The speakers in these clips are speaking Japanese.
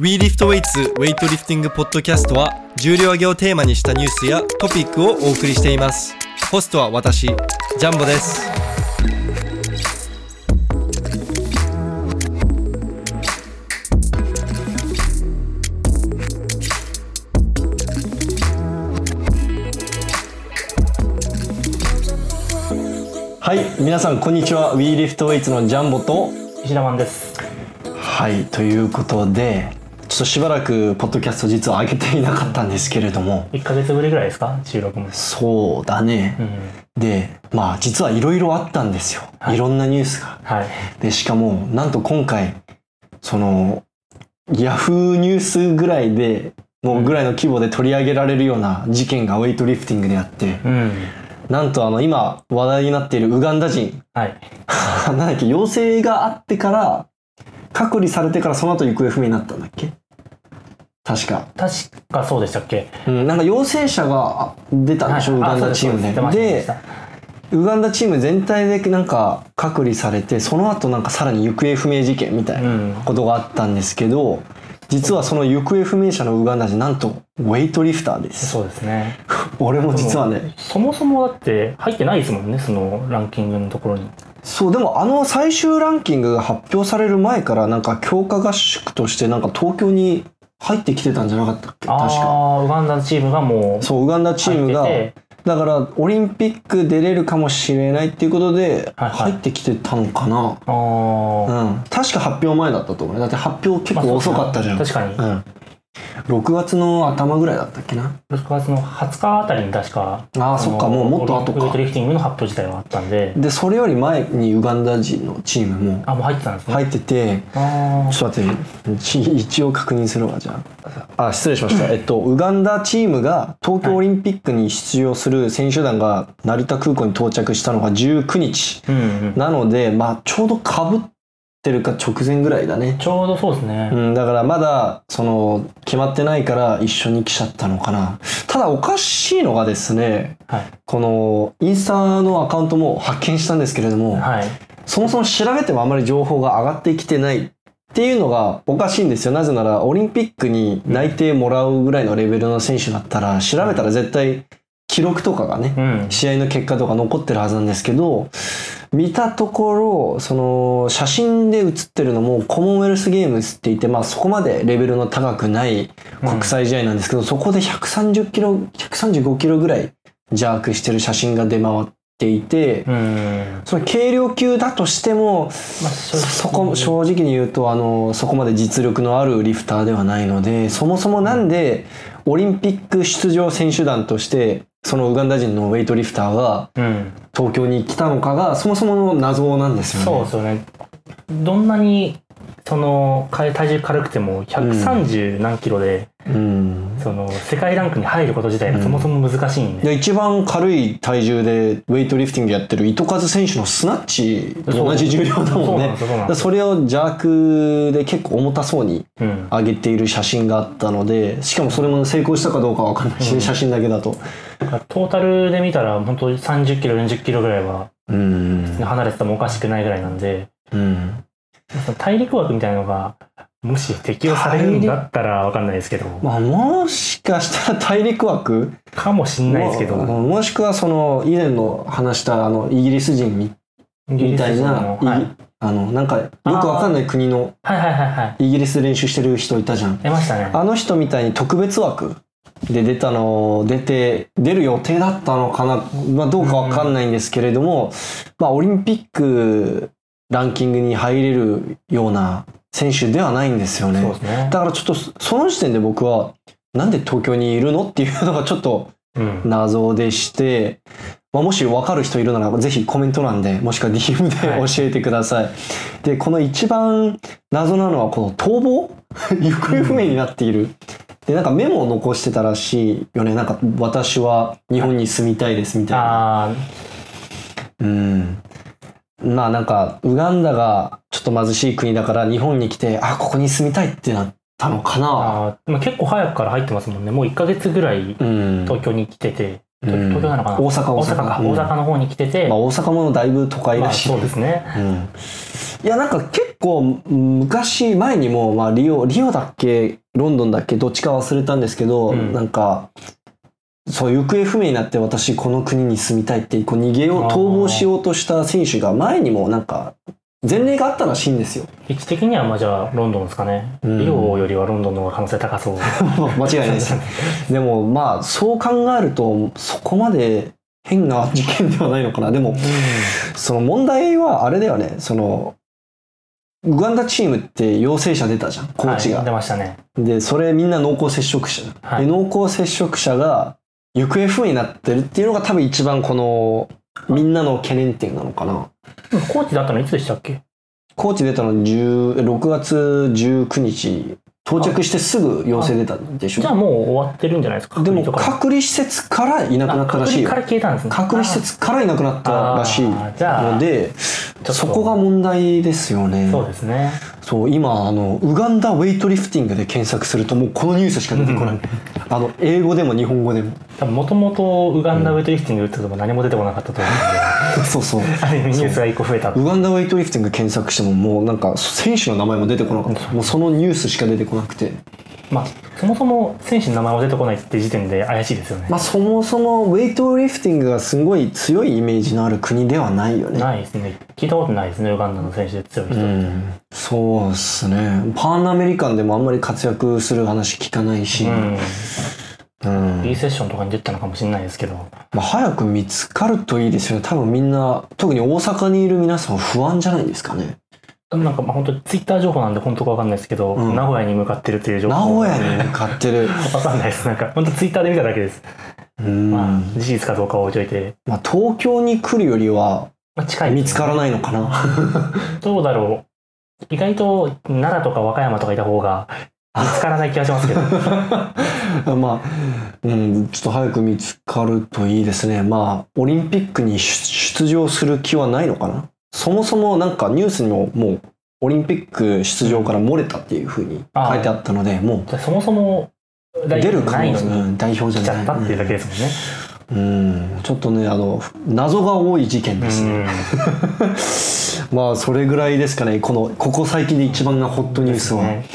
WeLiftWeights ウェイトリフティングポッドキャストは重量挙げをテーマにしたニュースやトピックをお送りしています。ホストは私ジャンボです。はい皆さんこんにちは。WeLiftWeights のジャンボと石田マンです。はいということでちょっとしばらくポッドキャスト実は上げていなかったんですけれども。1ヶ月ぶりぐらいですか？収録も。そうだね、うんでまあ実はいろいろあったんですよ、はい。い、ろんなニュースが。はい。でしかもなんと今回そのヤフーニュースぐらいでもうぐらいの規模で取り上げられるような事件がウェイトリフティングであって。うん。なんとあの今話題になっているウガンダ人。はい。なんだっけ陽性があってから隔離されてからその後行方不明になったんだっけ？確か、確かそうでしたっけ？うん、なんか陽性者があ出たんでしょ、ウガンダチームで。ででウガンダチーム全体でなんか隔離されてその後なんかさらに行方不明事件みたいなうんことがあったんですけど実はその行方不明者のウガンダ人なんとウェイトリフターです。そうですね。俺も実はね。そもそもだって入ってないですもんねそのランキングのところに。そうでもあの最終ランキングが発表される前からなんか強化合宿としてなんか東京に入ってきてたんじゃなかったっけ？確か。ああウガンダのチームがもうそうウガンダチームがだからオリンピック出れるかもしれないっていうことではいはい。入ってきてたのかな、あー。うん、確か発表前だったと思うだって発表結構遅かったじゃん、まあそうですねうん、6月の頭ぐらいだったっけな？6月の20日あたりに確かあーそっかのもうもっと後かウェイトリフティングの発表自体はあったんで。でそれより前にウガンダ人のチームもあもう入ってたんですね。入っててあちょっと待ってち一応確認するわじゃあ。あ失礼しました。えっとウガンダチームが東京オリンピックに出場する選手団が成田空港に到着したのが19日。ーうんうん。なのでまあちょうどかぶってるか直前ぐらいだね。ちょうどそうですね、うん、だからまだその決まってないから一緒に来ちゃったのかな。ただおかしいのがですねはい。このインスタのアカウントも発見したんですけれども、はい。そもそも調べてもあまり情報が上がってきてないっていうのがおかしいんですよ。なぜならオリンピックに内定もらうぐらいのレベルの選手だったら調べたら絶対記録とかがねうん。試合の結果とか残ってるはずなんですけど見たところその写真で写ってるのもコモンウェルスゲームスって言って、まあ、そこまでレベルの高くない国際試合なんですけど、そこで130キロ135キロぐらいジャークしてる写真が出回っていて、うん。その軽量級だとしてもまあそそこ正直に言うとあのそこまで実力のあるリフターではないのでそもそもなんでオリンピック出場選手団としてそのウガンダ人のウェイトリフターがうん。東京に来たのかがそもそもの謎なんですよね。そうですよね。どんなにそのか体重軽くても130何キロで、うん。その世界ランクに入ること自体がそもそも難しいんで、で一番軽い体重でウェイトリフティングやってる糸数選手のスナッチと同じ重量だもんね。それを邪悪で結構重たそうにうん。上げている写真があったのでしかもそれも成功したかどうかわかんないし、うん。写真だけだと。だからトータルで見たら本当に30キロ40キロぐらいはうん。離れててもおかしくないぐらいなんでうん。大陸枠みたいなのがもし適用されるんだったらわかんないですけど、まあもしかしたら大陸枠？かもしんないですけど、ももしくはその以前の話したあのイギリス人みみたいな、はい。あのなんかよくわかんない国のはいはいはいはい。イギリスで練習してる人いたじゃん。出ましたね。あの人みたいに特別枠？で出たの出て出る予定だったのかな、まあ、どうかわかんないんですけれども、まあ、オリンピックランキングに入れるような選手ではないんですよね。ねだからちょっとそその時点で僕はなんで東京にいるのっていうのがちょっとうん謎でして、まあ、もし分かる人いるならぜひコメント欄でもしくは DM ではい教えてください。でこの一番謎なのはこの逃亡？行方不明になっている。でなんかメモを残してたらしいよね。なんか私は日本に住みたいですみたいな。あうん。まあなんかウガンダがちょっと貧しい国だから日本に来てあここに住みたいってなったのかーな。あーまあ結構早くから入ってますもんね。もう1ヶ月ぐらいうん。東京に来てて、東うん。東京なのかな？大阪大阪。か、うん。大阪の方に来てて、まあ、大阪もだいぶ都会まあだし、そうですね。うん、いやなんか結構昔前にも、まあ、リオリオだっけロンドンだっけどっちか忘れたんですけど、うん。なんかそう行方不明になって私この国に住みたいってこう逃げよう逃亡しようとした選手が前にもなんか前例があったらしいんですよ。位置的にはまあじゃあロンドンですかね。うん。リオよりはロンドンの方が可能性高そう。間違いないです。でもまあそう考えるとそこまで変な事件ではないのかな。でもその問題はあれだよね。そのウガンダチームって陽性者出たじゃんコーチが、はい出ましたね。でそれみんな濃厚接触者はい。で濃厚接触者が行方不明になってるっていうのが多分一番このみんなの懸念点なのかな。コーチだったのいつでしたっけ？コーチ出たの10 6月19日到着してすぐ陽性出たんでしょ？じゃあもう終わってるんじゃないですか？でも隔離施設からいなくなった。らしい隔離から消えたんですね。隔離施設からいなくなったらしいのでと。そこが問題ですよね。そうですね。そう今あのウガンダウェイトリフティングで検索するともうこのニュースしか出てこない。あの英語でも日本語でも。多分もともとウガンダウェイトリフティング打ってても何も出てこなかったと思うんで、そうそう。ニュースが一個増えた。ウガンダウェイトリフティング検索してももうなんか選手の名前も出てこなかった。もうそのニュースしか出てこなくて。まあ、そもそも選手の名前も出てこないって時点で怪しいですよね。まあそもそもウェイトリフティングがすごい強いイメージのある国ではないよね。ないですね。聞いたことないですね、ウガンダの選手で強い人。うんそうですねパンアメリカンでもあんまり活躍する話聞かないし、うん。うんセッションとかに出てたのかもしれないですけど。まあ、早く見つかるといいですよね多分みんな特に大阪にいる皆さん不安じゃないですかねなんかまあ本当ツイッター情報なんで本当かわかんないですけど、うん名古屋に向かってるという情名報。古屋に向かってる わかんないです。なんか本当ツイッターで見ただけです。うんまあ事実かどうかは置いといて、まあ、東京に来るよりはまあ近い、見つからないのかな どうだろう。意外と奈良とか和歌山とかいた方が見つからない気がしますけど。まあ、うん、ちょっと早く見つかるといいですね。まあ、オリンピックに出出場する気はないのかな？そもそもなんかニュースにももう、オリンピック出場から漏れたっていうふうに書いてあったので、もじゃあそもそも出る可能性うん代表じゃない。ゃったっていうだけですもんね。うん、ちょっとね、あの、謎が多い事件ですね。まあ、それぐらいですかね。この、ここ最近で一番がホットニュースは。ね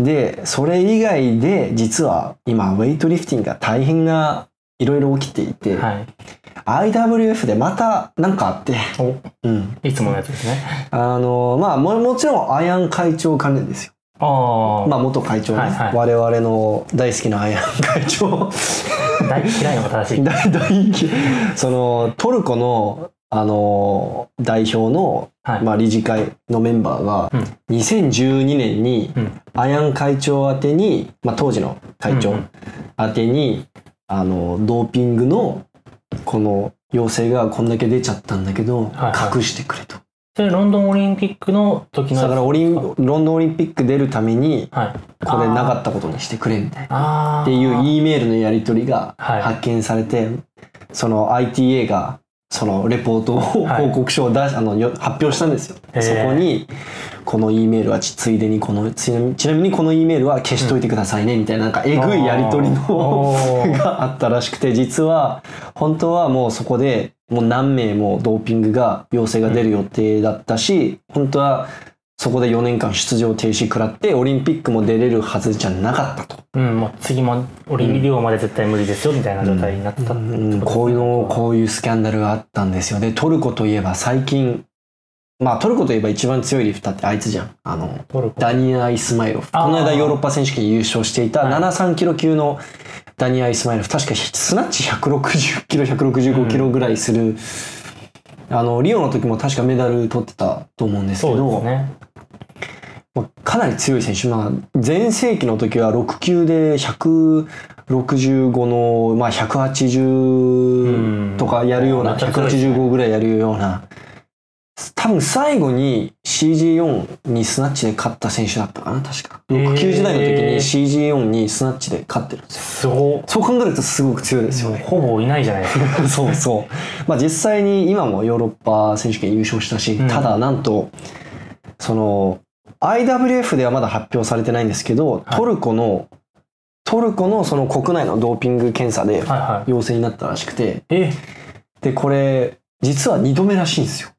で、それ以外で、実は今、ウェイトリフティングが大変ないろいろ起きていて、はい。IWF でまたなんかあって、おうん。いつものやつですね。あの、まあも、もちろん、アヤン会長関連ですよ。ああ、まあ、元会長ね、はいはい我々の大好きなアヤン会長。大嫌いのが正しい。大大嫌いその、トルコの、あの、代表の、はい。まあ、理事会のメンバーが、うん2012年に、うんアヤン会長宛てに、まあ、当時の会長うんうん宛てに、あの、ドーピングの、この要請がこんだけ出ちゃったんだけど、はいはい隠してくれと。それロンドンオリンピックの時のだからオリン、ロンドンオリンピック出るために、はい。これなかったことにしてくれみたいな。っていう E メールのやり取りがはい発見されて、その ITA がそのレポートを、はい。報告書を出しあのよ発表したんですよ。そこにこの E メールはちついでにこのちなみにこの E メールは消しといてくださいねみたいななんかえぐいやり取りの があったらしくて実は本当はもうそこでもう何名もドーピングが陽性が出る予定だったし、本当はそこで4年間出場停止食らってオリンピックも出れるはずじゃなかったと。うん、もう次もオリンピックまで絶対無理ですよみたいな状態になったってうん、こういうのこういうスキャンダルがあったんですよでトルコといえば最近まあトルコといえば一番強いリフターってあいつじゃんあのダニア・イスマイロフこの間ヨーロッパ選手権優勝していた73キロ級のダニア・イスマイロフ確かスナッチ160キロ165キロぐらいする、あのリオの時も確かメダル取ってたと思うんですけどね。まあかなり強い選手、まあ、前世紀の時は6級で165の、まあ、180とかやるような、うんめっちゃ強いですね。185ぐらいやるような。多分最後に CG4 にスナッチで勝った選手だったかな確か。へー。6級時代の時に CG4 にスナッチで勝ってるんですよ。すごそう考えるとすごく強いですよね。ほぼいないじゃないですか。そうそう。まあ実際に今もヨーロッパ選手権優勝したし、うん。ただなんと、その、IWF ではまだ発表されてないんですけど、はいトルコの、トルコのその国内のドーピング検査ではいはい。陽性になったらしくて、え、で、これ、実は2度目らしいんですよ。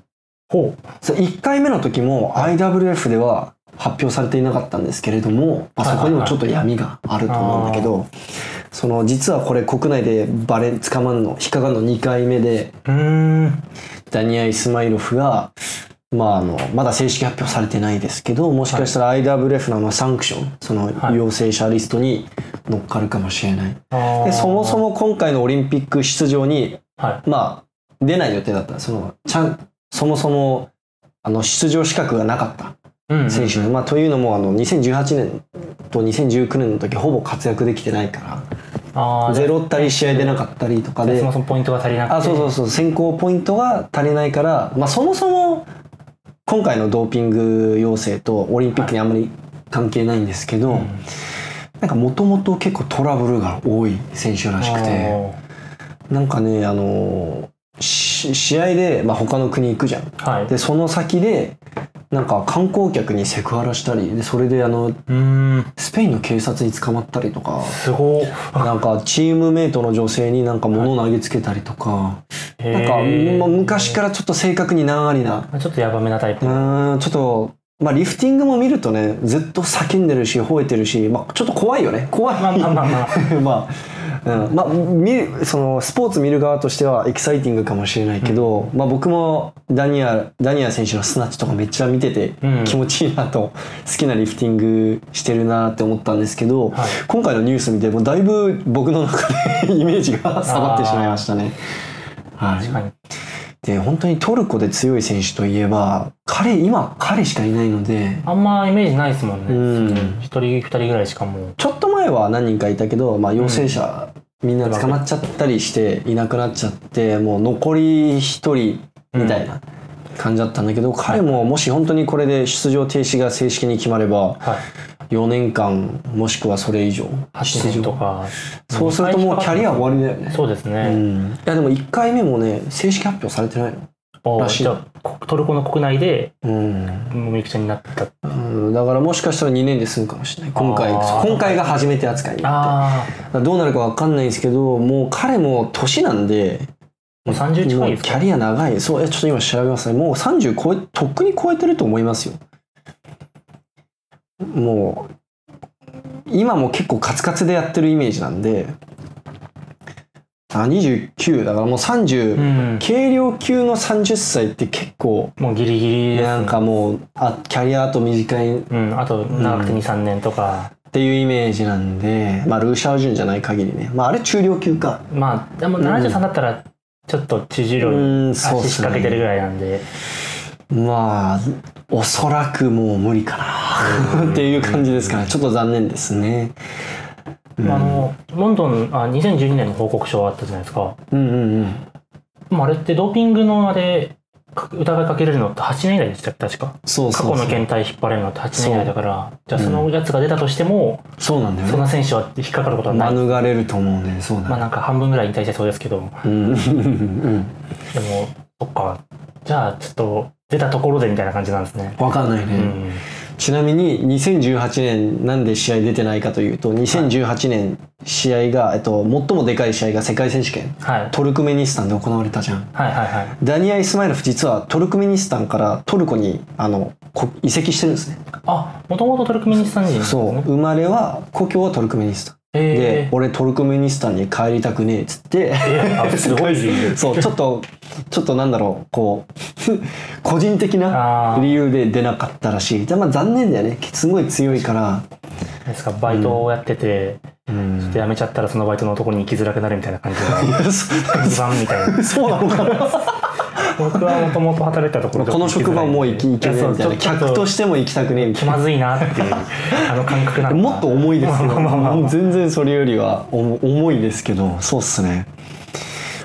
ほう。そう1回目の時も IWF では発表されていなかったんですけれども、まあ、そこにもちょっと闇があると思うんだけど、その実はこれ国内でバレ捕まるの引っかかるの2回目で。ダニア・イスマイロフが、まあ、あのまだ正式発表されてないですけどもしかしたら IWF のあのサンクションそのはい陽性者リストに乗っかるかもしれない、あーでそもそ。も今回のオリンピック出場にはまあ出ない予定だったそのちゃんそもそもあの出場資格がなかったい。うんうん。選手で、まあ、というのもあの2018年と2019年の時ほぼ活躍できてないからゼロったり試合出なかったりとかでそもそもポイントが足りなくて。あそうそうそう選考ポイントが足りないから、まあ、そもそも今回のドーピング要請とオリンピックにあんまり関係ないんですけど、うんなんかもともと結構トラブルが多い選手らしくてなんかねあのし試合で、まあ、他の国行くじゃんはい。でその先でなんか観光客にセクハラしたりでそれであの。スペインの警察に捕まったりとかすごい。なんかチームメイトの女性になんか物を投げつけたりとか、なんか、まあ昔からちょっと正確に難ありなら。ちょっとヤバめなタイプ。うーんちょっと、まあ、リフティングも見るとねずっと叫んでるし吠えてるし、まあ、ちょっと怖いよね怖いまあまあまあまあ。まあ、うん、まあ見るそのスポーツ見る側としてはエキサイティングかもしれないけど、まあ、僕もダニアダニア選手のスナッチとかめっちゃ見ててうん。気持ちいいなと、好きなリフティングしてるなって思ったんですけど、はい。今回のニュース見てもうだいぶ僕の中で イメージが下がってしまいましたね。はい。確かに。で本当にトルコで強い選手といえば彼今彼しかいないのであんまイメージないですもんね。うん一人二人ぐらいしかもう。ちょっと前は何人かいたけど、まあ、陽性者、みんな捕まっちゃったりしていなくなっちゃってもう残り一人みたいな感じだったんだけど、彼ももし本当にこれで出場停止が正式に決まればはい。4年間もしくはそれ以上8出場。年とか。そうするともうキャリア終わりだよね。うそうですね。ん、いやでも1回目もね正式発表されてないの。じゃあこトルコの国内でうん。もみくちゃになった？うん、だからもしかしたら2年で済むかもしれない。今回今回が初めて扱いになあってどうなるか分かんないんですけどもう彼も年なんであ、もう30近いキャリア長い。そうえちょっと今調べますね。もう30超えとっくに超えてると思いますよもう今も結構カツカツでやってるイメージなんであ29だからもう30、うん。軽量級の30歳って結構もうギリギリ。なんかもうあキャリアあと短いうん、あと長くて2、3年とか。っていうイメージなんで、まあ、ルーシャージュンじゃない限りね、まあ、あれ中量級か。まあ、でも73だったら、ちょっと縮う量ん、にそう足引っ掛けてるぐね。らいなんで。まあ、おそらくもう無理かなっていう感じですかね。ちょっと残念ですね。うんあの、ロンドン、あ、2012年の報告書あったじゃないですか。うんうんうん。まあ、あれってドーピングのあれ、か疑いかけれるのって8年以内でしたっけ確か。過去そうそうそう。の検体引っ張れるのって8年以内だから、じゃあそのやつが出たとしても、そうなんだよね。その選手は引っかかることはない。免れると思うね。そうだね。まあなんか半分ぐらい引退してそうですけど、うんうんうんでも、そっか。じゃあちょっと出たところでみたいな感じなんですね。うん。わかんないうね。ん。ちなみに2018年なんで試合出てないかというと2018年試合が、えっと、最もでかい試合が世界選手権はい。トルクメニスタンで行われたじゃんはいはいはい。ダニア・イスマイロフ実はトルクメニスタンからトルコにあのこ移籍してるんですねあ、もともとトルクメニスタン人なんですそうね。生まれは故郷はトルクメニスタンでえ俺トルクメニスタンに帰りたくねえっつって。そうちょっとちょっとなんだろうこう 個人的な理由で出なかったらしい。でまあ残念だよね。すごい強いから。ですか、バイトをやってて、うん。ちょっと辞めちゃったらそのバイトのところに行きづらくなるみたいな感じが、不安みたいな。そうなのかな僕はもともと働いてたところで。この職場もう行き行けねえみたいな。客としても行きたくねえみたいな。気まずいなっていう、あの感覚なんだ。もっと重いですよ全然それよりは重重いですけど。そうっすね。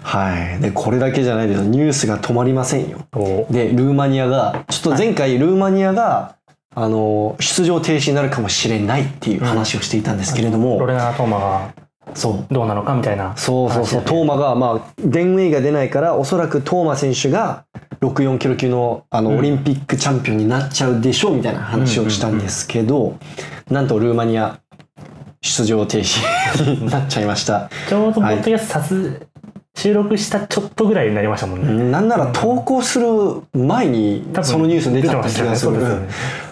はい。でこれだけじゃないですニュースが止まりませんよ。でルーマニアがちょっと前回ルーマニアが、あの出場停止になるかもしれないっていう話をしていたんですけれども、ロレナ・トーマがそう。どうなのかみたいな。そうそうそう、トーマが、まあ、デンウェイが出ないから、おそらくトーマ選手が64キロ級のあの、うん。オリンピックチャンピオンになっちゃうでしょうみたいな話をしたんですけど、なんとルーマニア出場停止になっちゃいました。ちょうどポッドキャストさす収録したちょっとぐらいになりましたもんね。なんなら投稿する前にそのニュース出ちゃった気がする。ね。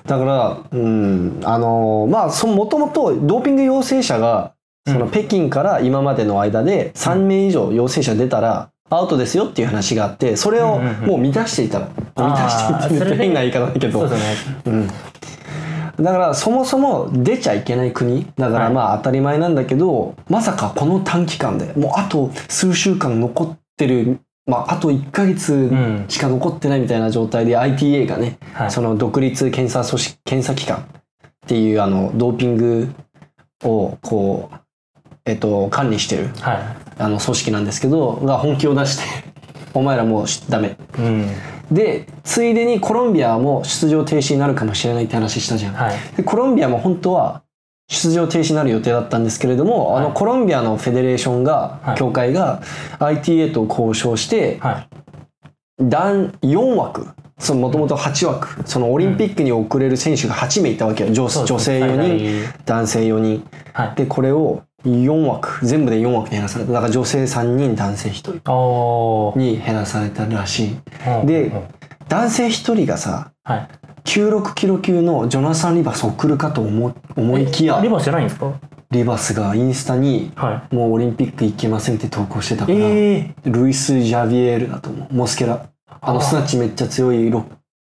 だからうん。あのまあそもともとドーピング陽性者がそのうん北京から今までの間で3名以上陽性者出たらアウトですよっていう話があってそれをもう満たしていた満たしていたって言って変な言い方だけどだからそもそも出ちゃいけない国だからはい。まあ当たり前なんだけど、まさかこの短期間でもうあと数週間残ってる、まあ、あと1ヶ月うん。しか残ってないみたいな状態で ITA がね、はい。その独立検査組織検査機関っていうあのドーピングをこう、えっと、管理してるはあの組織なんですけどが本気を出して お前らもうダメい。うん。でついでにコロンビアも出場停止になるかもしれないって話したじゃん、はい。でコロンビアも本当は出場停止になる予定だったんですけれども、はいあのコロンビアのフェデレーションが、はい協会が ITA と交渉してはい。団4枠そのもともと8枠そのオリンピックに遅れる選手が8名いたわけようですね女性4人人。男性4人はい。でこれを4枠全部で4枠に減らされた。だから女性3人男性1人。に減らされたらしい。うんでうん。男性1人がさはい。96キロ級のジョナサン・リバス送るかと思思いきやリバースじゃないんですか？リバスがインスタにはもうオリンピック行けませんって投稿してたかい。ら、ええルイス・ジャビエールだと思う。モスケラ。あのスナッチめっちゃ強い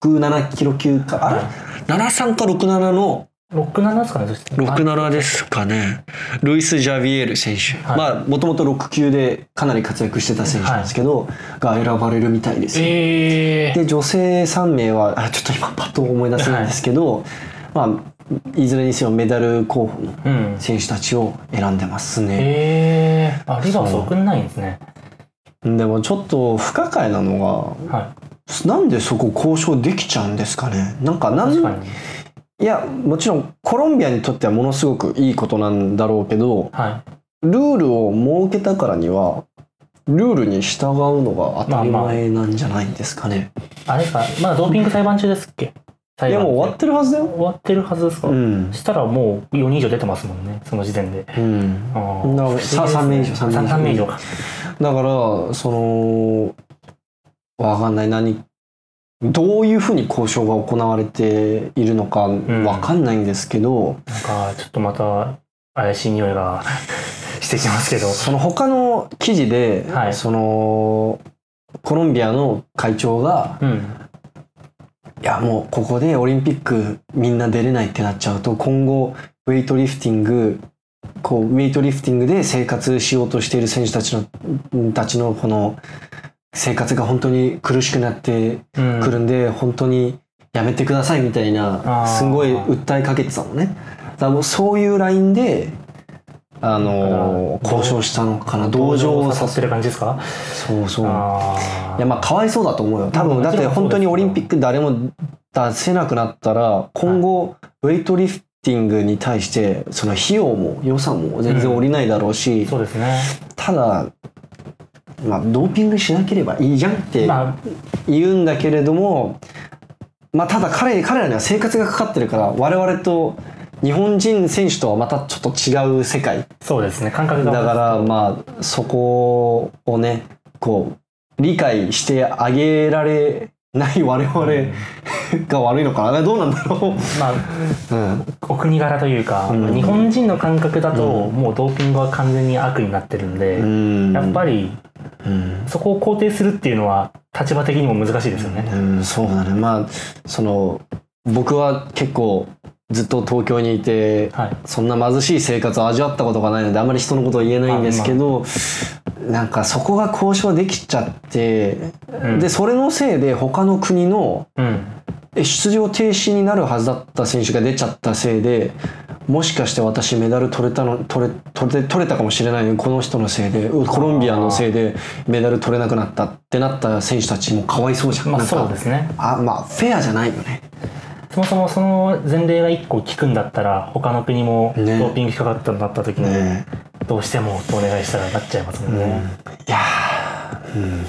67キロ級かあれ、はい73か67の67ですかね、そして。67ですかね。ルイス・ジャビエール選手、はい。まあもともと6級でかなり活躍してた選手なんですけど、が選ばれるみたいですよ。ええで女性3名はあちょっと今パッと思い出せないんですけど、まあいずれにせよメダル候補のうん。選手たちを選んでますね、ええあ、リバース送んないんですね。でもちょっと不可解なのがはなんでそこ交渉できちゃうんですかね。なんかい。なん確かに。いやもちろんコロンビアにとってはものすごくいいことなんだろうけどはルールを設けたからにはルールに従うのが当たり前なんじゃないんですかね、い。あれか、まだドーピング裁判中ですっけ？いやもう終わってるはずだよ。終わってるはずですか、うん。したらもう4人以上出てますもんね、その時点で。うん。あー。な不思議ですねさ三名以上。三名以上。だからそのわかんない。何どういうふうに交渉が行われているのかんわかんないんですけど、なんか、ちょっとまた怪しい匂いが してきますけど。その他の記事で、はいそのコロンビアの会長がうん。いやもうここでオリンピックみんな出れないってなっちゃうと今後ウェイトリフティングこうウェイトリフティングで生活しようとしている選手たちのたちのこの生活が本当に苦しくなってうん。くるんで、本当にやめてくださいみたいなすごい訴えかけてたのね。だからもうそういうラインであの交渉したのかな。同同情をさせる感じですか？そうそう。あいやまあかわいそうだと思うよ。多うん分だって本当にオリンピック誰も出せなくなったら今後ウェイトリフティングに対してその費用も予算も全然下りないだろうし、そうですね。ただまあドーピングしなければいいじゃんってまあ、言うんだけれどもまあただ彼彼らには生活がかかってるから我々と日本人選手とはまたちょっと違う世界。そうですね。感覚が。だからまあそこをねこう理解してあげられない我々が悪いのかな。どうなんだろまあ、う、うん、お国柄というか、うん。日本人の感覚だと、うん。もうドーピングは完全に悪になってるんで、うん。やっぱりうん、そこを肯定するっていうのは立場的にも難しいですよね。うん、そうだね。まあその僕は結構ずっと東京にいてはい。そんな貧しい生活を味わったことがないのであまり人のことを言えないんですけど、なんかそこが交渉できちゃって、うん。でそれのせいで他の国の出場停止になるはずだった選手が出ちゃったせいでもしかして私メダル取れたの取れ取れ取れたかもしれないこの人のせいでうコロンビアのせいでメダル取れなくなったってなった選手たちもかわいそうじゃん。まあそうですね。あまあフェアじゃないよね。そもそもその前例が1個効くんだったら、他の国もドねーピング引っかかったんだった時に、ねどうしてもとお願いしたらなっちゃいますもんうん、いね。やうん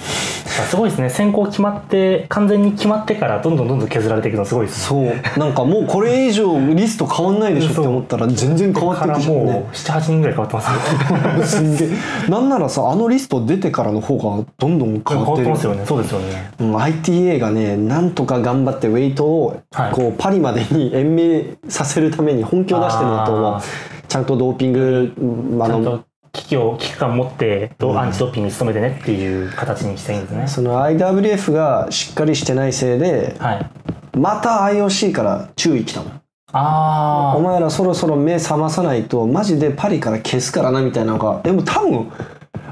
すごいですね。先行決まって完全に決まってからどんどんどんどん削られていくのすごいですね。そう。なんかもうこれ以上リスト変わんないでしょって思ったら全然変わってからくじゃんねもう78人ぐらい変わってますね。すんげえ。なんならさあのリスト出てからの方がどんどん変変わわっててますよね。そうですよね。うん ITA がねなんとか頑張ってウェイトをはい。こうパリまでに延命させるために本気を出してるのとちゃんとドーピングうんあの機を危機感持ってうんアンチドーピングに努めてねっていう形にしたいんですね、その IWF がしっかりしてないせいではい。また IOC から注意来たのあお前らそろそろ目覚まさないとマジでパリから消すからなみたいなのがでも多分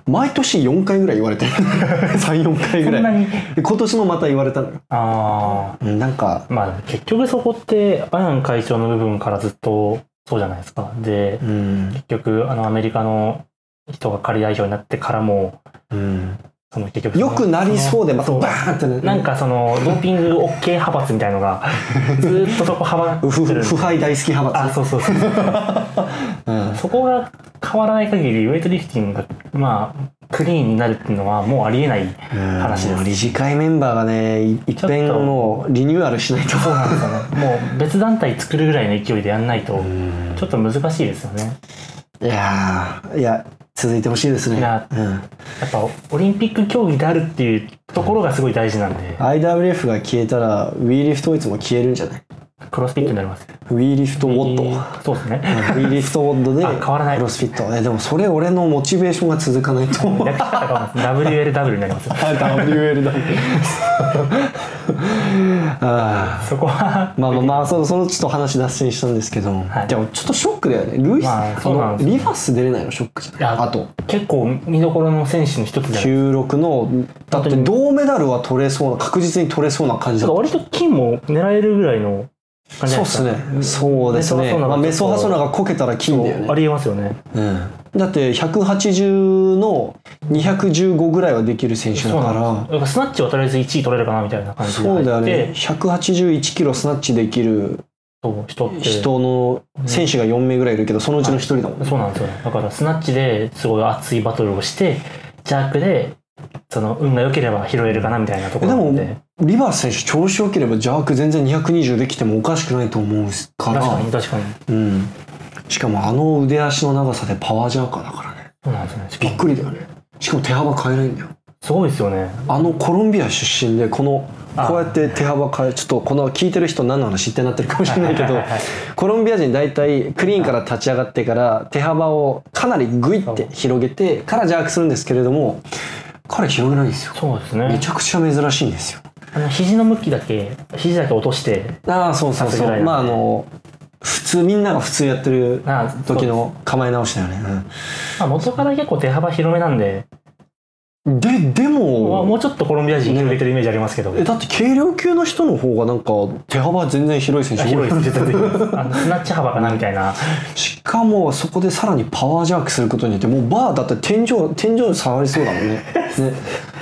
毎年4回ぐらい言われてる。34回ぐらい。そんなに？で今年もまた言われたのよ。ああうんなんか。まあ結局そこってアヤン会長の部分からずっとそうじゃないですか。でうん。結局あのアメリカの人が仮代表になってからもうん。その結局よくなりそうでまたそう。バーンってね。なんかそのドーピング OK 派閥みたいのが ずーっとそこ幅ふふってるんで腐敗大好き派あ閥そうそうそう。うん。そこが変わらない限りウェイトリフティングがまあクリーンになるっていうのはもうありえない話です。理事会メンバーがねいいっぺんちょっともうリニューアルしないとそうなんですよね。もう別団体作るぐらいの勢いでやんないとうん。ちょっと難しいですよね。いやーいや続いてほしいですね。いやうん。やっぱオリンピック競技であるっていうところがすごい大事なんで。IWF が消えたら WE リフトいつも消えるんじゃない？クロスフィットになります。WE リフトウォット、えーそうですね。WE リフトウォットであ変わらない。クロスフィット。えでもそれ俺のモチベーションが続かないと思う。略し方が WLW になります。WL だあそこはー。まあまあまあそのそのちょっと話脱線したんですけど、はい。でもちょっとショックだよね。ルイス、まあそのリファス出れないのショックじゃないいやあと。結構見どころの選手の一つじゃない96のだって銅メダルは取れそうな確実に取れそうな感じだった。割と金も狙えるぐらいの感じじそうゃないっすね。そうですね。まあメソハソナがこけたら金だよね。ありえますよね。うん、だって180の215ぐらいはできる選手だから。スナッチはとりあえず1位取れるかなみたいな感じでそうだよね。181キロスナッチできる人人の選手が4名ぐらいいるけどそのうちの1人だもんね、そうなんですよね。だからスナッチですごい熱いバトルをしてジャークでその運が良ければ拾えるかなみたいなところで。もリバース選手調子良ければジャーク全然220できてもおかしくないと思うから。確かに確かに。うん、しかもあの腕足の長さでパワージャーカーだからね。そうなんですよね。びっもくりだよね。しかも手幅変えないんだよ。すごいですよね。あのコロンビア出身でこのあ。こうやって手幅変えちょっとこの聞いてる人何の話ってなってるかもしれないけどコロンビア人大体クリーンから立ち上がってから手幅をかなりグイって広げてからジャークするんですけれども彼広げないんですよ。そうですね。めちゃくちゃ珍しいんですよ。あの肘の向きだけ肘だけ落としてああそうそうそう。まああの普通みんなが普通やってるな時の構え直しだよね、まあ、元から結構手幅広めなんで、うんででまあももうちょっとコロンビア人広げてるイメージありますけど、えだって軽量級の人の方がなんか手幅全然広い選手多広いです。あのスナッチ幅かなみたいな。しかもそこでさらにパワージャークすることによってもうバーだって天井天井触りそうだもんね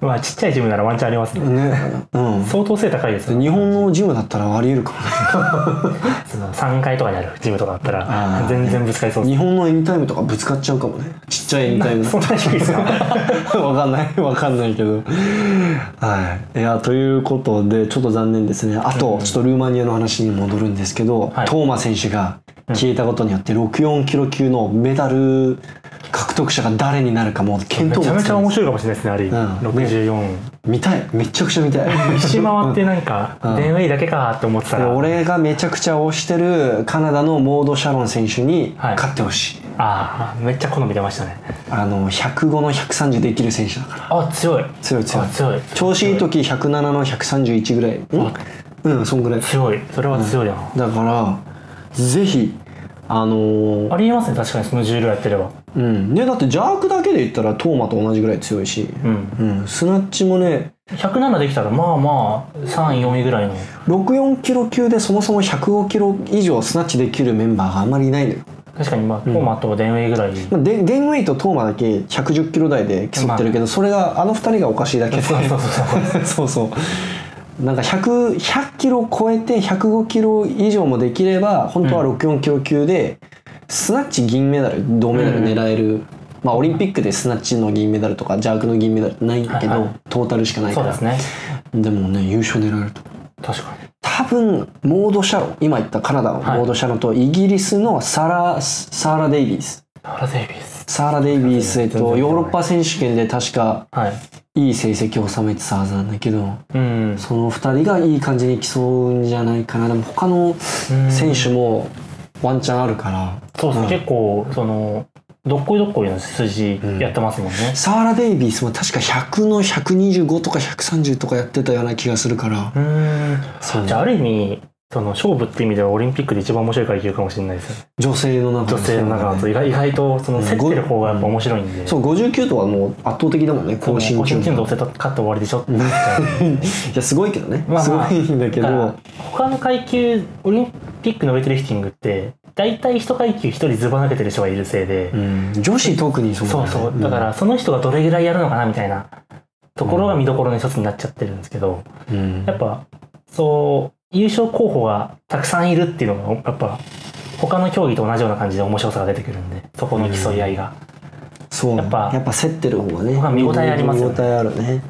まあちっちゃいジムならワンチャンありますね。ねねうん。相当背高いですよ。日本のジムだったらありえるかもね。その3階とかにあるジムとかだったあらー。全然ぶつかりそうです。日本のエニタイムとかぶつかっちゃうかもね。ちっちゃいエニタイムだそんな低いですか？わかんない。わかんないけど。はい。いやということでちょっと残念ですね。あとちょっとルーマニアの話に戻るんですけど、はい。トーマ選手が消えたことによって64キロ級のメダル獲得者が誰になるかもう見当めちゃめちゃ面い白いかもしれないですねあれ、うん。64見たい。めちゃくちゃ見たい。一周回ってなんかうん。電話だけかって思ってたでら。俺がめちゃくちゃ推してるカナダのモード・シャロン選手にはい。勝ってほしい、ああめっちゃ好み出ましたね。あの105の130できる選手だから。あ強い。強い強い。あ強い。調子いい時107の131ぐらい。うん？うんそんぐらい。強い。それは強いな、だからぜひあのーありえますね確かにその重量やってればうん。ねだってジャークだけで言ったらトーマと同じぐらい強いし、うん。うん、スナッチもね107できたらまあまあ3位4位ぐらいの。64キロ級でそもそも105キロ以上スナッチできるメンバーがあんまりいないのよ。確かにまあトーマとデンウェイぐらい、まあデンウェイとトーマだけ110キロ台で競ってるけど、それがあの二人がおかしいだけで。そうそうそうそう。そうなんか 100, 100キロ超えて105キロ以上もできれば本当は64キロ級で、スナッチ銀メダル銅メダル狙えるまあオリンピックでスナッチの銀メダルとかジャークの銀メダルないんだけど、はいはいトータルしかないからそうですね。でもね優勝狙えると確かに。多分モード・シャロ今言ったカナダのモード・シャロとイギリスのサラサーラ・デイビースララ・デイビス。サーラ・デイビース、えっと、ヨーロッパ選手権で確かはい。いい成績を収めてたはずなんだけどうん。その2人がいい感じに競うんじゃないかなでも他の選手もワンチャンあるから、そうですね、うん。結構、その、どっこいどっこいの数字やってますもんね。サーラ・デイビースも確か100の125とか130とかやってたような気がするから。うーん。そうじゃあ、ある意味、その勝負って意味ではオリンピックで一番面白い階級かもしれないですよね。女性の中女性の中だと意外意外とその競ってる方がやっぱ面白いんで。そう59とはもう圧倒的だもんね高身更長新どうせ勝って終わりでしょって。いやすごいけどね、まあまあすごいんだけど。他の階級オリンピックのウェイトリフティングって大体一階級一人ずば抜けてる人がいるせいで、うん。女子特にそうだそうねそう。だからその人がどれぐらいやるのかなみたいなところが見どころの一つになっちゃってるんですけど。うん。やっぱそう優勝候補がたくさんいるっていうのがやっぱ他の競技と同じような感じで面白さが出てくるんでそこの競い合いが、そうやっぱやっぱ競ってる方がね。見応えありますよね。見応えあるね。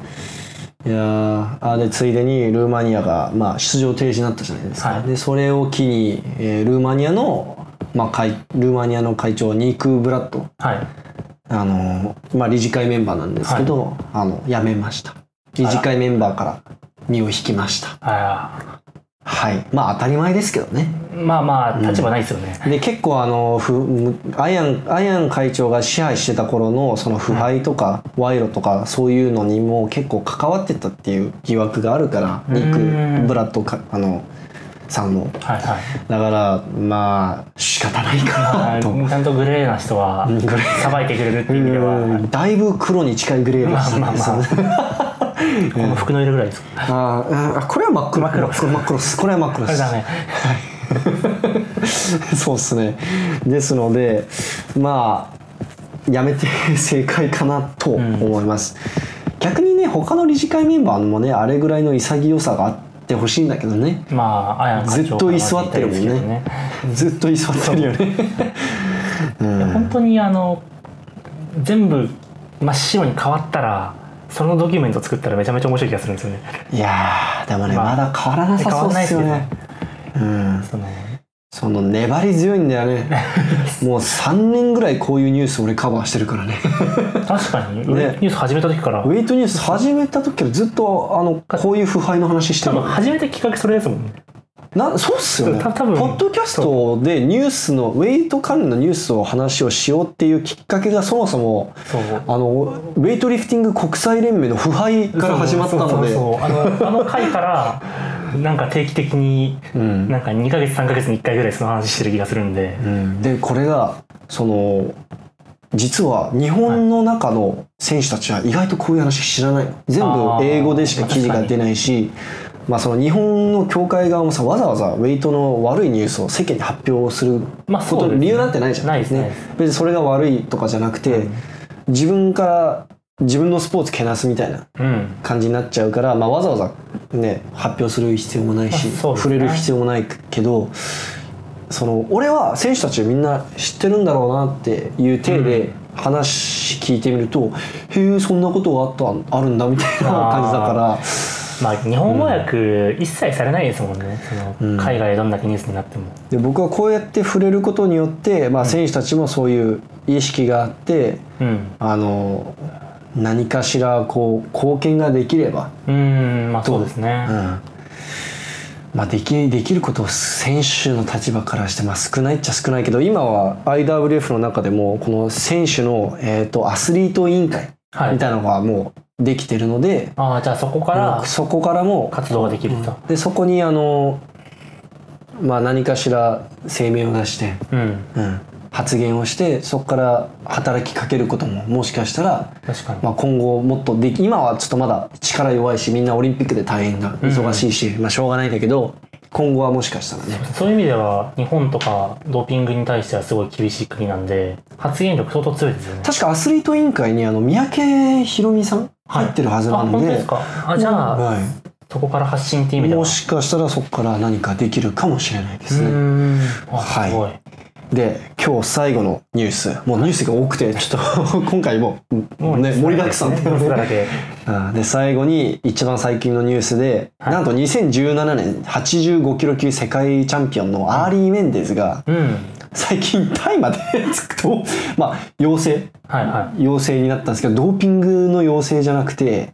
いやーあでついでにルーマニアが、まあ、出場停止になったじゃないですか、はい。でそれを機に、えールーマニアの、まあ、会ルーマニアの会長ニーク・ブラッド。はい。あのーまあ、理事会メンバーなんですけど、あの辞めました。理事会メンバーから身を引きました。あはい。まあ当たり前ですけどね。ーまあまあ立場ないですよね、で結構あのふむアイアンアイアン会長が支配してた頃のその腐敗とか賄賂とかそういうのにも結構関わってたっていう疑惑があるからニッうんク・ブラッドかあのさんのはいはい。だからまあ仕方ないかなと。ちゃんとグレーな人はさばいてくれるっていう意味では、うん。だいぶ黒に近いグレーでしたね。まあまあまあこの服の色ぐらいですかあーあこれは真っ黒。真っ黒これ真っ黒です。これは真っ黒です。これだね。そうですね。ですのでまあやめて 正解かなと思います、逆にね他の理事会メンバーもねあれぐらいの潔さがあってほしいんだけどね。まあずっと居座ってるもんね。ずっと居座ってるよね。けどね本当にあの全部真っ白に変わったらそのドキュメント作ったらめちゃめちゃ面白い気がするんですよね。いやーでもね、まあまだ変わらなさそうですよね。うん。そのその粘り強いんだよね。もう3年ぐらいこういうニュース俺カバーしてるからね。確かに、ニュース始めた時から。ウェイトニュース始めた時からずっとあのこういう腐敗の話して多る分始めたきっかけそれですもんねなそうっすよね。た多分。ポッドキャストでニュースのウェイト関連のニュースを話をしようっていうきっかけがそもそもあのウェイトリフティング国際連盟の腐敗から始まったので。あの回からなんか定期的にうん。なんか2ヶ月3ヶ月に1回ぐらいその話してる気がするんで、うん。でこれがその実は日本の中の選手たちは意外とこういう話知らないの。全部英語でしか記事が出ないしまあその日本の協会側もさわざわざウェイトの悪いニュースを世間に発表すること、理由なんてないじゃんないですね。別にそれが悪いとかじゃなくて、自分から自分のスポーツけなすみたいなうん。感じになっちゃうから、まあ、わざわざね発表する必要もないし、触れる必要もないけどその俺は選手たちみんな知ってるんだろうなっていう体で話聞いてみると、へえそんなことがあったあるんだみたいな感じだからまあ日本語訳一切されないですもんね、海外でどんだけニュースになっても、で僕はこうやって触れることによって、まあ、選手たちもそういう意識があってうん。あの何かしらこう貢献ができればうん。まあそうですね、うん。まあ、できできることを選手の立場からして、まあ、少ないっちゃ少ないけど今は IWF の中でもこの選手の、えー、とアスリート委員会はい。みたいなのがもうできてるので、ああじゃあそこからそこからも活動ができると、でそこにあの、まあ、何かしら声明を出して、うん。うん、発言をしてそこから働きかけることももしかしたら確かに、まあ、今後もっとでき今はちょっとまだ力弱いしみんなオリンピックで大変だ忙しいし、まあ、しょうがないんだけど今後はもしかしたらね。そういう意味では日本とかドーピングに対してはすごい厳しい国なんで発言力相当強いですよね。確かアスリート委員会にあの三宅宏美さん入ってるはずなあので、本当ですか？あじゃあ、はそこから発信っていう意味い、では。もしかしたらそこから何かできるかもしれないですね。ん。あはい。すごい、で今日最後のニュース。もうニュースが多くてちょっと 今回ももうね盛りだくさん。ニュースだらけ。うんで最後に一番最近のニュースで、はい。なんと2017年85キロ級世界チャンピオンのアーリー・メンデズがうん。最近大麻で つくとまあ陽性。はいは陽性になったんですけどドーピングの陽性じゃなくて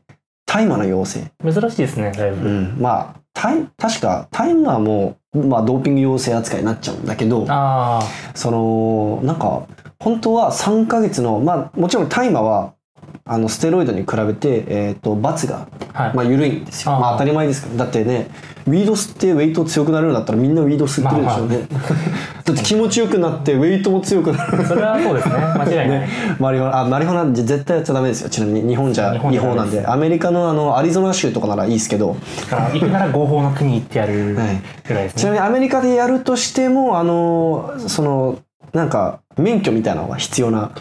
大麻の陽性、い珍しいですねだいうぶ、ん、まあ大確か大麻はもう、まあ、ドーピング陽性扱いになっちゃうんだけどあそのなんか本当は3ヶ月のまあもちろん大麻はあのステロイドに比べて、えー、と罰があはい、まあ、緩いんですよ。まあ当たり前ですけど。だってね、ウィード吸ってウェイト強くなれるんだったらみんなウィード吸ってるでしょうね。だって気持ちよくなってウェイトも強くなる。それはそうですね 間違いない、ね、マリファナ、あ、マリファナ絶対やっちゃダメですよ。ちなみに日本じゃ違法なんで。アメリカのあの、アリゾナ州とかならいいですけど、だから行くなら合法の国行ってやるぐはいらいですね、ちなみにアメリカでやるとしても、あの、その、なんか、免許みたいなのが必要な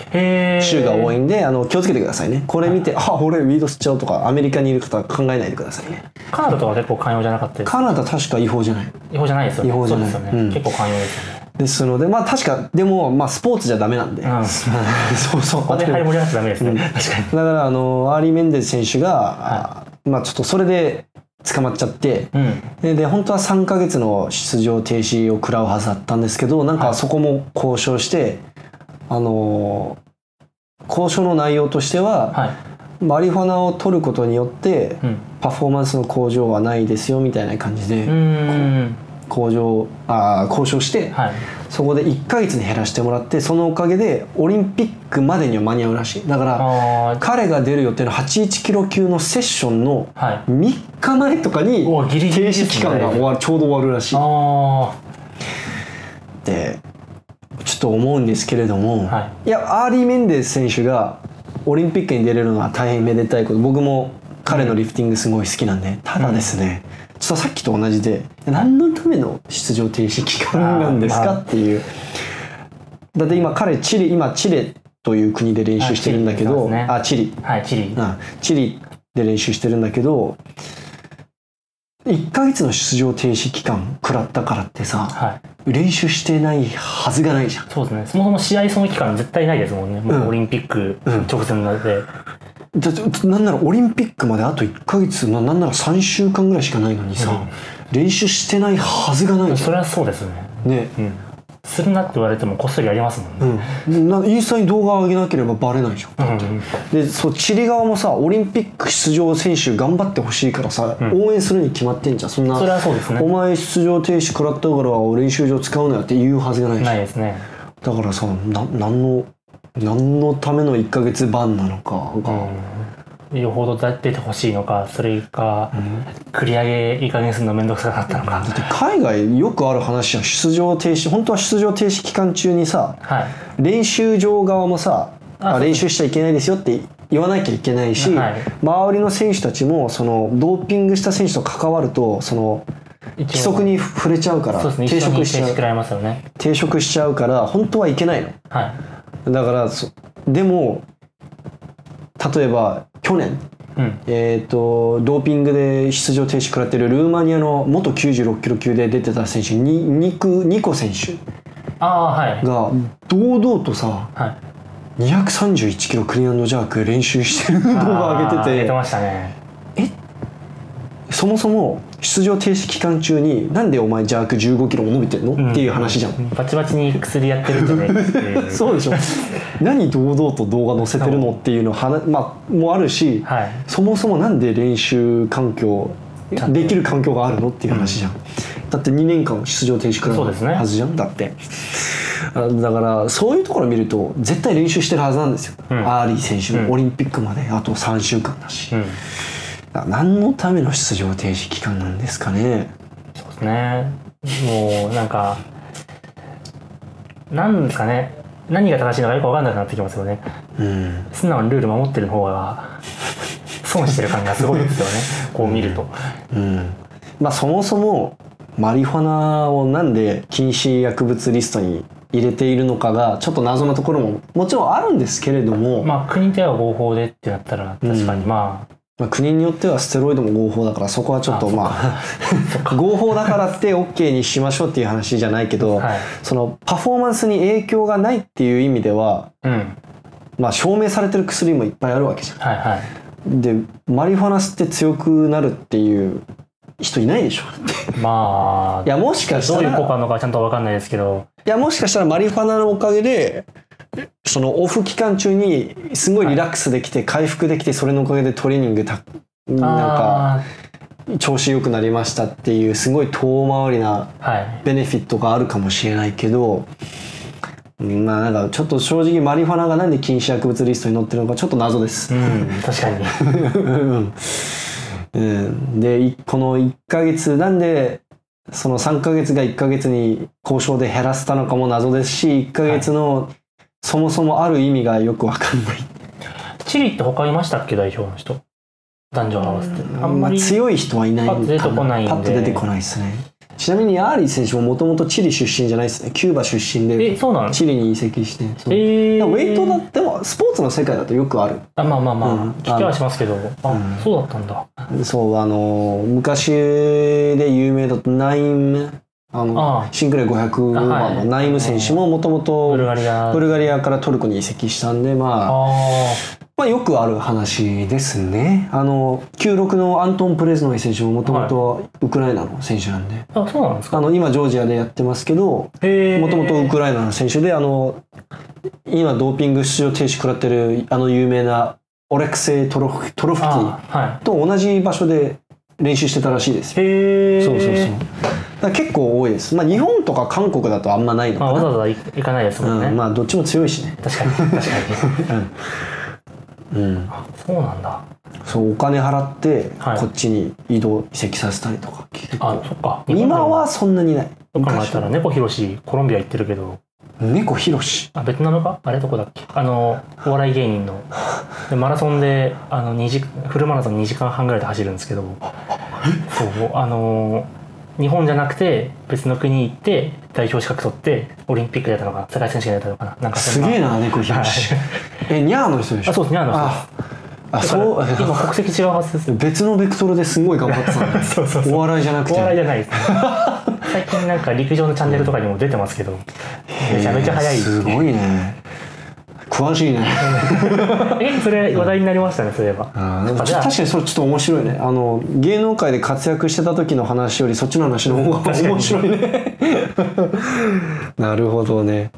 州が多いんで、あの、気をつけてくださいね。これ見て、あ、俺 weed 吸っちゃおうとか、アメリカにいる方は考えないでくださいね。カナダとか結構寛容じゃなかったですカナダ確か違法じゃない。違法じゃないですよね。違法じゃない。ですよね、うん。結構寛容ですよね。ですのでまあ確かでもまあスポーツじゃダメなんで、うん。そうそう。ここで張り盛りなくちゃダメですね、うん。確かに。だからあのアーリー・メンデス選手が、あまあちょっとそれで捕まっちゃってうん。でで本当は3ヶ月の出場停止を食らうはずだったんですけどなんかはい。そこも交渉して、あの交渉の内容としては、はい。マリファナを取ることによってうん。パフォーマンスの向上はないですよみたいな感じでうーん交渉あー交渉して、はい。そこで1ヶ月に減らしてもらってそのおかげでオリンピックまでには間に合うらしい。だから彼が出る予定の81キロ級のセッションのはい。3日前とかにおギリギリ停止期間が終わるちょうど終わるらしい。っあてちょっと思うんですけれども、、はい。やアーリー・メンデス選手がオリンピックに出れるのは大変めでたいこと。僕も彼のリフティングすごい好きなんでただですね、ちょっとさっきと同じで何のための出場停止期間なんですかっていう。だって今彼チリ今チレという国で練習してるんだけどあチリ。ねはいチリ。あチリで練習してるんだけど1ヶ月の出場停止期間食らったからってさはい。練習してないはずがないじゃんそうですねそもそも試合その期間絶対ないですもんね、もううんオリンピックうん直前なので、だってなんならオリンピックまであと1ヶ月ななんなら3週間ぐらいしかないのにさ、うん。練習してないはずがないそれはそうですね。んね。うん。するなって言われてもこっそりやりますもんね、うん。なインスタに動画を上げなければバレないじゃん。うんでそうチリ側もさオリンピック出場選手頑張ってほしいからさ、うん。応援するに決まってんじゃん。そんなそれはそうですね。お前出場停止食らったから練習場使うなよって言うはずがないしないですね。だからさな何の何のための1ヶ月バンなのかが、うん、よほど出てほしいのかそれか、繰り上げいい加減するの面倒くさかったのか、だって海外よくある話じゃん出場停止本当は出場停止期間中にさはい。練習場側もさあ練習しちゃいけないですよって言わなきゃいけないし、はい。周りの選手たちもそのドーピングした選手と関わるとその規則に触れちゃうからそうですね。抵触しちゃう。ね。抵触しちゃうから本当はいけないの。はいだからそでも例えば去年うん。えー、とドーピングで出場停止食らってるルーマニアの元96キロ級で出てた選手にニクニコ選手が堂々とさはい。231キロクリーンジャーク練習してる動画上げてて。てましたね。そもそも出場停止期間中になんでお前ジャーク15キロも伸びてんの、っていう話じゃん、バチバチに薬やってるんじゃねえかってい？う そうでしょ。何堂々と動画載せてるのっていうのはなまあもあるし、はい。そもそもなんで練習環境できる環境があるの？っていう話じゃん、だって2年間出場停止くらいそうですね。はずじゃん。だって。あだからそういうところを見ると絶対練習してるはずなんですよ、うん。アーリー選手うん。もオリンピックまであと3週間だし、うん何のための出場停止期間なんですかね？そうですね。もうなんかなんですかね。何が正しいのかよく分かんなくなってきますよね。うん。素直にルール守ってる方が損してる感がすごいですよね。こう見ると。うん。まあそもそもマリファナをなんで禁止薬物リストに入れているのかがちょっと謎なところももちろんあるんですけれども、まあ国では合法でってなったら確かにまあまあ、国によってはステロイドも合法だからそこはちょっとまあ 合法だからって OK にしましょうっていう話じゃないけど、はい。そのパフォーマンスに影響がないっていう意味では、うん。まあ、証明されてる薬もいっぱいあるわけじゃはいはい。ん。でマリファナ吸って強くなるっていう人いないでしょ。まあいやもしかしたらどういう効果あるのかちゃんと分かんないですけど。いやもしかしたらマリファナのおかげでそのオフ期間中にすごいリラックスできて回復できてそれのおかげでトレーニングたなんかあ調子良くなりましたっていうすごい遠回りなベネフィットがあるかもしれないけどうんまあなんかちょっと正直マリファナがなんで禁止薬物リストに載ってるのかちょっと謎です。う。ん確かに。うん、でいこの1ヶ月なんでその3ヶ月が1ヶ月に交渉で減らせたのかも謎ですし1ヶ月のそもそもある意味がよくわかんない。チリって他いましたっけ代表の人？男女合わせて。あんまりあ強い人はいないパッと出てこないんで。パッと出てこないですね。ちなみにアーリー選手ももともとチリ出身じゃないですね。キューバ出身えでそうなの？チリに移籍して。えー、ウェイトだってもスポーツの世界だとよくある。あまあまあまあ、うん聞きはしますけど。あ、うん。そうだったんだ。そうあの昔で有名だとナイムあのあシンクレー500あはい。番のナイム選手ももともとブルガリア。からトルコに移籍したんで、まあ、あまあよくある話ですね。あの96のアントン・プレズノイ選手ももともとウクライナの選手なんで、ーあそうなんですか？あの今ジョージアでやってますけどもともとウクライナの選手であの今ドーピング出場停止食らってるあの有名なオレクセイ・トロフトロフキーあはと同じ場所で練習してたらしいですへえそうそうそう。結構多いです。まあ日本とか韓国だとあんまないのまあ、かな。わざわざ行行かないですもんね、うん、まあどっちも強いしね。確かに確かにうん。あそうなんだそうお金払ってはいこっちに移動移籍させたりとか。あそっか今はそんなにない。考えたら猫ひろしコロンビア行ってるけど猫ひろし。あベトナムか？あれどこだっけ？あのお笑い芸人の。でマラソンであの2時フルマラソン2時間半ぐらいで走るんですけど。そう。あの日本じゃなくて別の国行って代表資格取ってオリンピックでやったのかな？世界選手権でやったのかな？なんかすげえな猫ひろし。えニャーの人でしょ？あそうです。ねあのああ。だからそう。今国籍違うはずです。別のベクトルですごい頑張ってたんだ そうそうそう。お笑いじゃなくて。お笑いじゃないです。ね最近なんか陸上のチャンネルとかにも出てますけど。めちゃめちゃ速い。すごいね。詳しいね。えそれ話題になりましたねそういえば。確かにそれちょっと面白いね。あの芸能界で活躍してた時の話よりそっちの話の方が面白いね。なるほどね。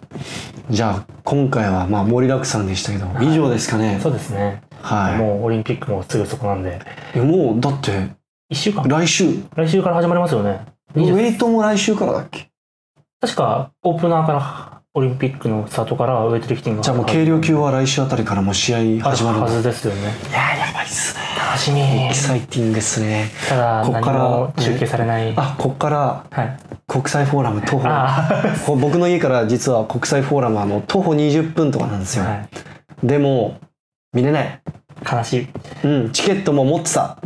じゃあ今回はまあ盛りだくさんでしたけど、以上ですかね。そうですねはい。もうオリンピックもすぐそこなんで。もうだって1週間？来週？来週から始まりますよね。ウ20ェイトも来週からだっけ？確かオープナーからオリンピックのスタートからウェイトリフティングが。じゃあもう軽量級は来週あたりからもう試合始まるはずですよね。いやーやばいっすね。楽しみ。エキサイティングですね。ただ何こっからも中継されない、あこっからはい。国際フォーラム徒歩。僕の家から実は国際フォーラムはあの徒歩20分とかなんですよ、あはでも見れない、い悲しい。うん、チケットも持ってた。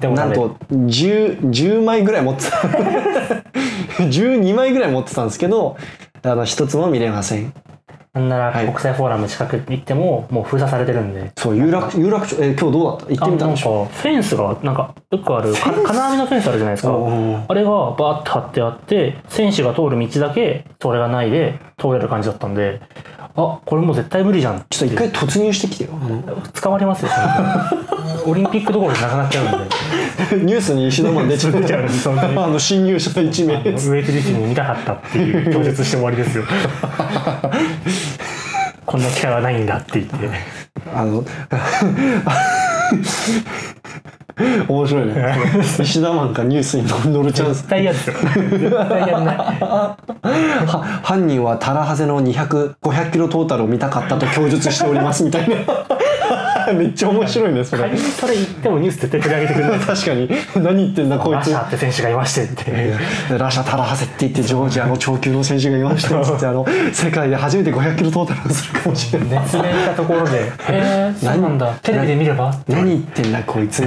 でもなんと 10, 10枚ぐらい持ってた。12枚ぐらい持ってたんですけどあの一つも見れません。なんならはい。国際フォーラム近く行ってももう封鎖されてるんで。そう有楽有楽町え今日どうだった？行ってみたんでしょ？あなんかフェンスがなんかよくある金網のフェンスあるじゃないですか。あれがバーッと張ってあって選手が通る道だけそれがないで通れる感じだったんであこれもう絶対無理じゃん。ちょっと一回突入してきてよ。捕まりますよ。オリンピックどころじゃなくなっちゃうんで。ニュースに石田マン出ちゃうあの侵入者1名ウェイトリフティング見たかったっていう供述して終わりですよ。こんな機会はないんだって言って。あの 面白いね。石田マンかニュースに載るチャンス。絶対嫌ですよ絶対やんな。い は犯人はタラハゼの200500キロトータルを見たかったと供述しておりますみたいな めっちゃ面白いねそれ。仮にそれ言ってもニュース絶対取り上げてくれない。確かに。何言ってんだこいつ。ラシャーって選手がいましてって。ラシャ・タラハゼって言ってジョージアの長級の選手がいましたってあの世界で初めて500キロトータルをするかもしれない。熱弁したところで。へえそうなんだ。テレビで見れば？何言ってんだこいつ。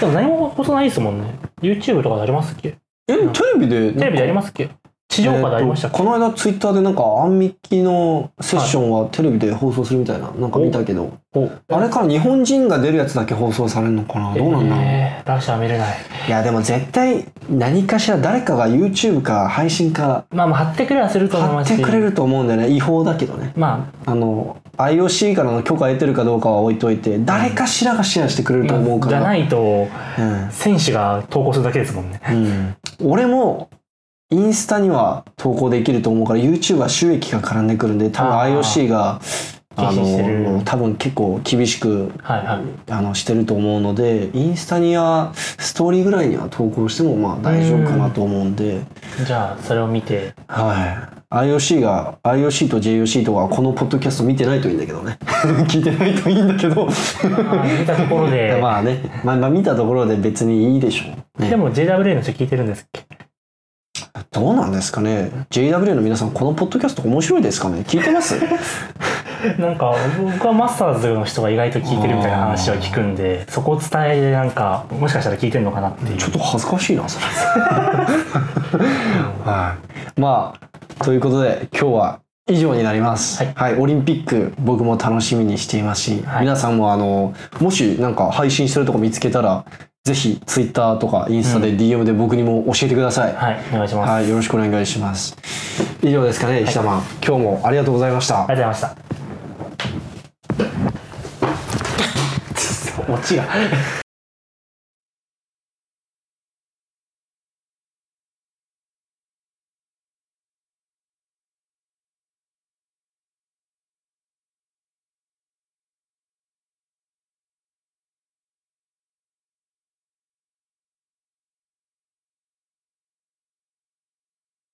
でも何も放送ないですもんね。YouTube とかでありますっけ？えテレビで？テレビでありますっけ？地上波でありましたっけ、この間ツイッターでなんかアンミキのセッションはテレビで放送するみたいな、なんか見たけどおあれから日本人が出るやつだけ放送されるのかな？どうなんだろう、えー、ラシャ見れない。いやでも絶対何かしら誰かが YouTube か配信かまあまあ貼ってくれはすると思い貼っますし。てくれると思うんだよね。違法だけどね。まあ。の IOC からの許可得てるかどうかは置いといて誰かしらがシェアしてくれあると思うから、じゃないとうん。選手が投稿するだけですもんね。うん、俺もインスタには投稿できると思うから YouTube は収益が絡んでくるんで多分 IOC があの多分結構厳しくはいはい。あのしてると思うのでインスタにはストーリーぐらいには投稿してもまあ大丈夫かなと思うんで、じゃあそれを見て。はい。IOC が IOC と JOC とかこのポッドキャスト見てないといいんだけどね。聞いてないといいんだけど。まあ見たところで。まあね、まあ、まあ見たところで別にいいでしょう、ね、でも JWA の人聞いてるんですっけ？どうなんですかね？JW の皆さんこのポッドキャスト面白いですかね？聞いてます？なんか僕はマスターズの人が意外と聞いてるみたいな話は聞くんでそこを伝えでなんかもしかしたら聞いてるのかなっていう。ちょっと恥ずかしいなそれ。はい。まあということで今日は以上になります、はい。オリンピック僕も楽しみにしていますし、はい。皆さんもあのもしなんか配信してるとこ見つけたらぜひツイッターとかインスタで DM で僕にも教えてください、はいお願いします、はい、よろしくお願いします。以上ですかね石田マン、今日もありがとうございました。ありがとうございました。オチが